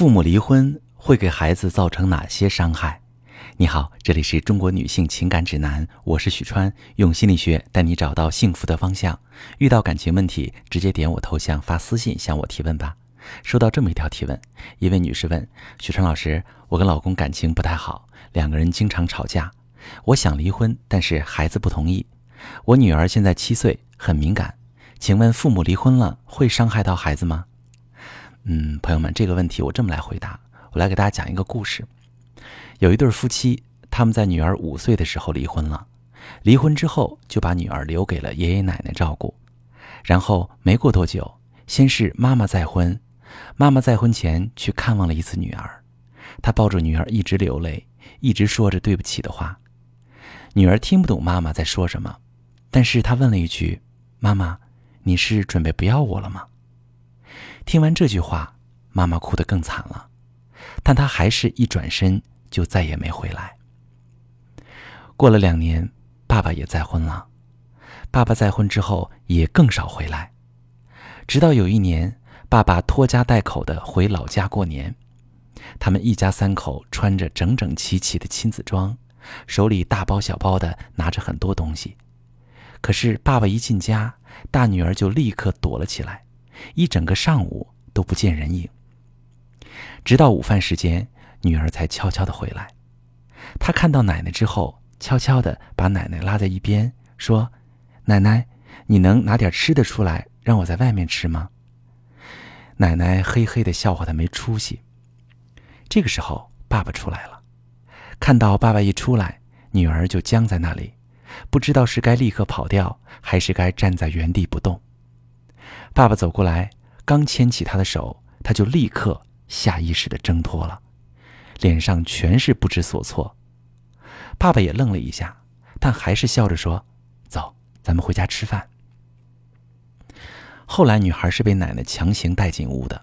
父母离婚会给孩子造成哪些伤害？你好，这里是中国女性情感指南，我是许川，用心理学带你找到幸福的方向。遇到感情问题，直接点我头像发私信向我提问吧。收到这么一条提问，一位女士问许川老师：“我跟老公感情不太好，两个人经常吵架，我想离婚，但是孩子不同意。我女儿现在七岁，很敏感，请问父母离婚了会伤害到孩子吗？”嗯，朋友们，这个问题我这么来回答。我来给大家讲一个故事。有一对夫妻，他们在女儿五岁的时候离婚了。离婚之后，就把女儿留给了爷爷奶奶照顾。然后没过多久，先是妈妈再婚。妈妈再婚前去看望了一次女儿，她抱着女儿一直流泪，一直说着对不起的话。女儿听不懂妈妈在说什么，但是她问了一句：“妈妈，你是准备不要我了吗？”听完这句话，妈妈哭得更惨了，但她还是一转身就再也没回来。过了两年，爸爸也再婚了，爸爸再婚之后也更少回来，直到有一年，爸爸拖家带口的回老家过年，他们一家三口穿着整整齐齐的亲子装，手里大包小包的拿着很多东西，可是爸爸一进家，大女儿就立刻躲了起来。一整个上午都不见人影，直到午饭时间，女儿才悄悄的回来。她看到奶奶之后，悄悄的把奶奶拉在一边，说：“奶奶，你能拿点吃的出来，让我在外面吃吗？”奶奶嘿嘿的笑话她没出息。这个时候，爸爸出来了，看到爸爸一出来，女儿就僵在那里，不知道是该立刻跑掉，还是该站在原地不动。爸爸走过来，刚牵起她的手，她就立刻下意识的挣脱了，脸上全是不知所措。爸爸也愣了一下，但还是笑着说：“走，咱们回家吃饭。”后来，女孩是被奶奶强行带进屋的，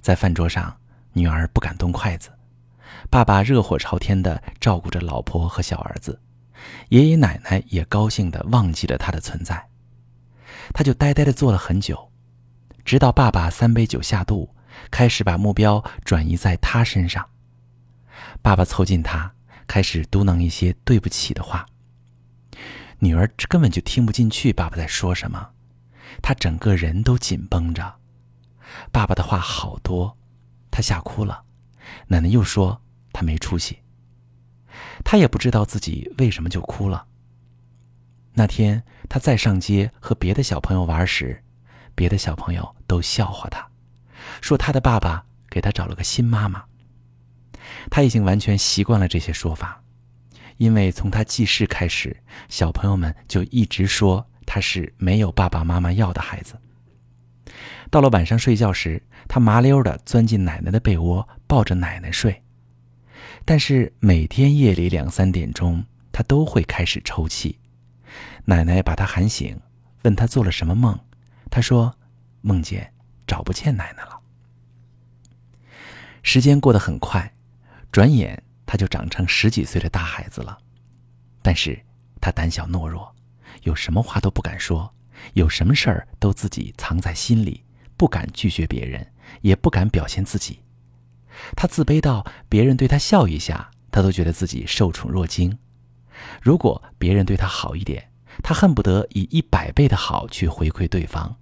在饭桌上，女儿不敢动筷子，爸爸热火朝天的照顾着老婆和小儿子，爷爷奶奶也高兴的忘记了他的存在。他就呆呆地坐了很久，直到爸爸三杯酒下肚，开始把目标转移在他身上。爸爸凑近他，开始嘟囔一些对不起的话。女儿根本就听不进去爸爸在说什么，她整个人都紧绷着。爸爸的话好多，她吓哭了。奶奶又说她没出息，她也不知道自己为什么就哭了。那天，他再上街和别的小朋友玩时，别的小朋友都笑话他，说他的爸爸给他找了个新妈妈。他已经完全习惯了这些说法，因为从他记事开始，小朋友们就一直说他是没有爸爸妈妈要的孩子。到了晚上睡觉时，他麻溜的钻进奶奶的被窝，抱着奶奶睡。但是每天夜里两三点钟，他都会开始抽泣。奶奶把他喊醒，问他做了什么梦。他说：“梦见找不见奶奶了。”时间过得很快，转眼他就长成十几岁的大孩子了。但是他胆小懦弱，有什么话都不敢说，有什么事儿都自己藏在心里，不敢拒绝别人，也不敢表现自己。他自卑到别人对他笑一下，他都觉得自己受宠若惊。如果别人对他好一点，他恨不得以一百倍的好去回馈对方，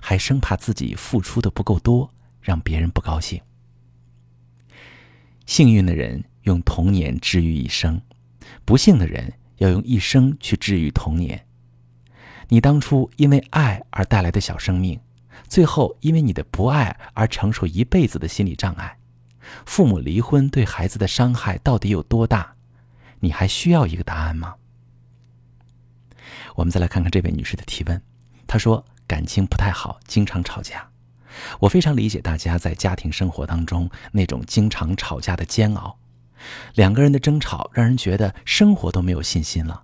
还生怕自己付出的不够多，让别人不高兴。幸运的人用童年治愈一生，不幸的人要用一生去治愈童年。你当初因为爱而带来的小生命，最后因为你的不爱而承受一辈子的心理障碍。父母离婚对孩子的伤害到底有多大？你还需要一个答案吗？我们再来看看这位女士的提问，她说感情不太好，经常吵架。我非常理解大家在家庭生活当中那种经常吵架的煎熬，两个人的争吵让人觉得生活都没有信心了。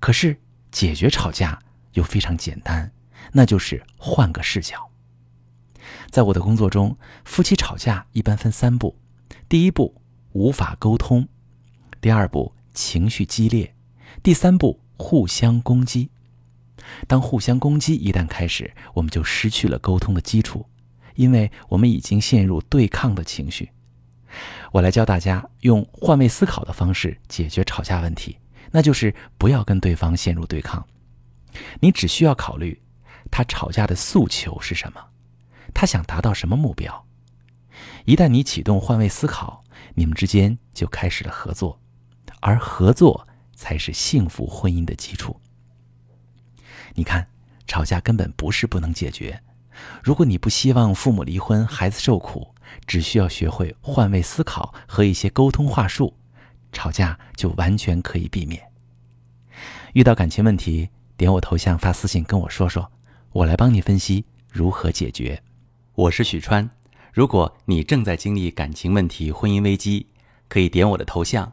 可是解决吵架又非常简单，那就是换个视角。在我的工作中，夫妻吵架一般分三步：第一步无法沟通，第二步情绪激烈，第三步。互相攻击，当互相攻击一旦开始，我们就失去了沟通的基础，因为我们已经陷入对抗的情绪。我来教大家用换位思考的方式解决吵架问题，那就是不要跟对方陷入对抗。你只需要考虑他吵架的诉求是什么，他想达到什么目标。一旦你启动换位思考，你们之间就开始了合作，而合作才是幸福婚姻的基础。你看，吵架根本不是不能解决。如果你不希望父母离婚、孩子受苦，只需要学会换位思考和一些沟通话术，吵架就完全可以避免。遇到感情问题，点我头像发私信跟我说说，我来帮你分析如何解决。我是许川，如果你正在经历感情问题、婚姻危机，可以点我的头像，